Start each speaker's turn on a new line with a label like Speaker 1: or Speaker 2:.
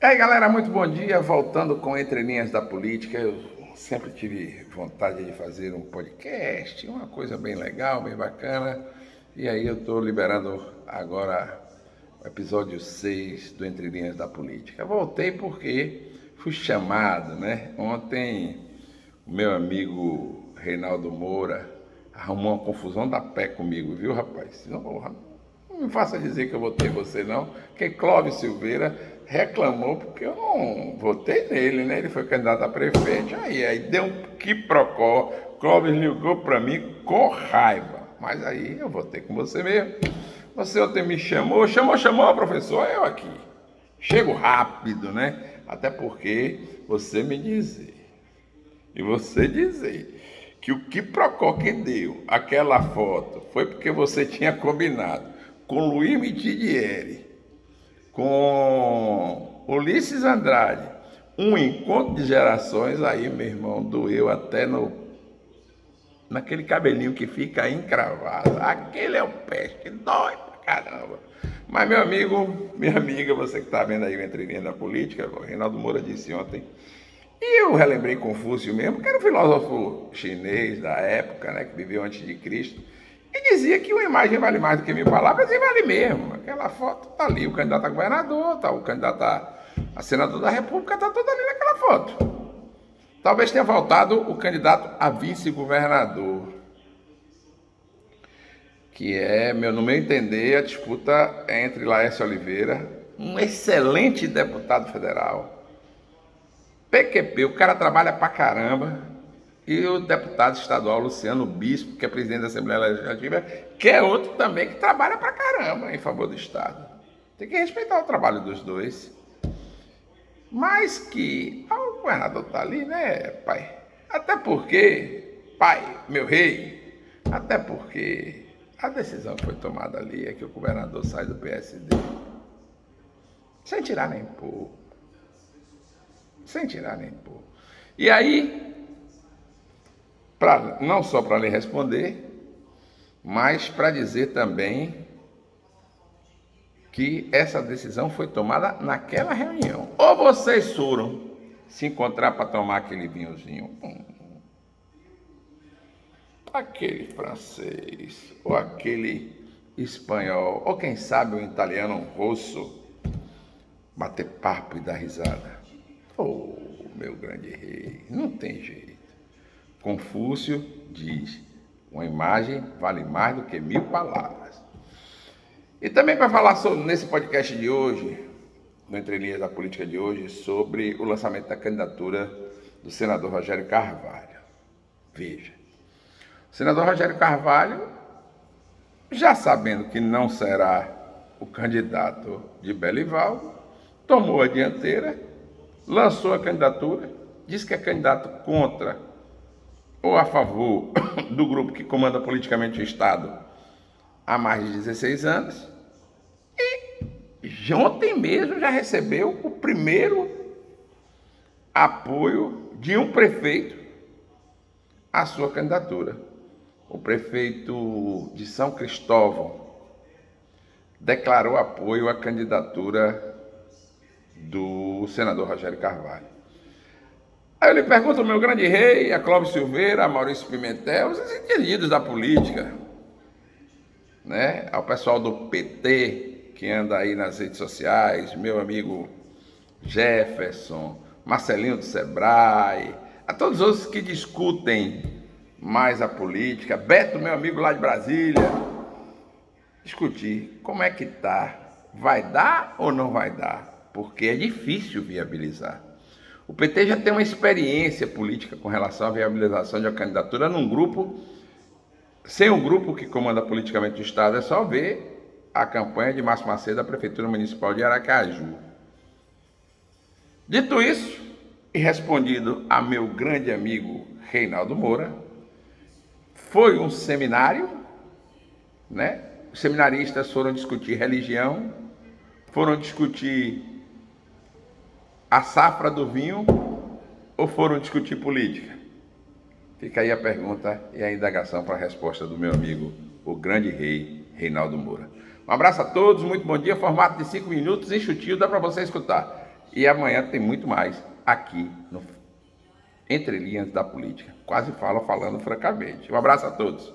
Speaker 1: E aí galera, muito bom dia. Voltando com Entre Linhas da Política. Eu sempre tive vontade de fazer um podcast, uma coisa bem legal, bem bacana. E aí eu estou liberando agora o episódio 6 do Entre Linhas da Política. voltei porque fui chamado, né? Ontem o meu amigo Reinaldo Moura arrumou uma confusão da pé comigo, viu, rapaz? Não, não me faça dizer que eu votei você, não, que Clóvis Silveira reclamou porque eu não votei nele, né? Ele foi candidato a prefeito, aí, aí deu um quiprocó. Clóvis ligou para mim com raiva. Mas aí eu votei com você mesmo. Você ontem me chamou, chamou, chamou, professor, eu aqui. Chego rápido, né? Até porque você me dizer, e você dizer, que o que Procó que deu aquela foto foi porque você tinha combinado com Luiz Mitidieri com Ulisses Andrade, um encontro de gerações, aí, meu irmão, doeu até no naquele cabelinho que fica encravado. Aquele é o peste, dói pra caramba. Mas, meu amigo, minha amiga, você que está vendo aí o Entre Linhas da Política, o Reinaldo Moura disse ontem, e eu relembrei Confúcio mesmo, que era um filósofo chinês da época, né, que viveu antes de Cristo, e dizia que uma imagem vale mais do que mil palavras, e vale mesmo. Aquela foto está ali, o candidato a governador, está o candidato a, senador da República, está tudo ali naquela foto. Talvez tenha faltado o candidato a vice-governador, que é, meu, no meu entender, a disputa entre Laércio Oliveira, um excelente deputado federal, PQP, o cara trabalha pra caramba, e o deputado estadual Luciano Bispo, que é presidente da Assembleia Legislativa, que é outro também que trabalha pra caramba em favor do Estado. Tem que respeitar o trabalho dos dois. Mas que o governador está ali, né, pai? Até porque, pai, meu rei, até porque a decisão que foi tomada ali é que o governador sai do PSD. Sem tirar nem pôr. Sem tirar nem pôr. E aí, pra, não só para lhe responder, mas para dizer também que essa decisão foi tomada naquela reunião. Ou vocês foram se encontrar para tomar aquele vinhozinho, hum, aquele francês, ou aquele espanhol, ou quem sabe o italiano um russo, bater papo e dar risada. Oh, meu grande rei, não tem jeito. Confúcio diz: uma imagem vale mais do que mil palavras. E também para falar sobre, nesse podcast de hoje, no Entre Linhas da Política de hoje, sobre o lançamento da candidatura do senador Rogério Carvalho. Veja, o senador Rogério Carvalho, já sabendo que não será o candidato de Belival, tomou a dianteira, lançou a candidatura, disse que é candidato contra ou a favor do grupo que comanda politicamente o Estado há mais de 16 anos. E ontem mesmo já recebeu o primeiro apoio de um prefeito à sua candidatura. O prefeito de São Cristóvão declarou apoio à candidatura do senador Rogério Carvalho. Aí eu lhe pergunto, meu grande rei, a Clóvis Silveira, a Maurício Pimentel, os entendidos da política, né? Ao pessoal do PT que anda aí nas redes sociais, meu amigo Jefferson, Marcelinho do Sebrae, a todos os que discutem mais a política, Beto, meu amigo lá de Brasília, discutir como é que tá, vai dar ou não vai dar, porque é difícil viabilizar. O PT já tem uma experiência política com relação à viabilização de uma candidatura num grupo, sem um grupo que comanda politicamente o Estado, é só ver a campanha de Márcio Macedo da Prefeitura Municipal de Aracaju. Dito isso, e respondido a meu grande amigo Reinaldo Moura, foi um seminário, né? Os seminaristas foram discutir religião, foram discutir a safra do vinho ou foram discutir política? Fica aí a pergunta e a indagação para a resposta do meu amigo, o grande rei Reinaldo Moura. Um abraço a todos, muito bom dia. Formato de cinco minutos, enxutinho, dá para você escutar. E amanhã tem muito mais aqui no Entre Linhas da Política. Quase falo falando francamente. Um abraço a todos.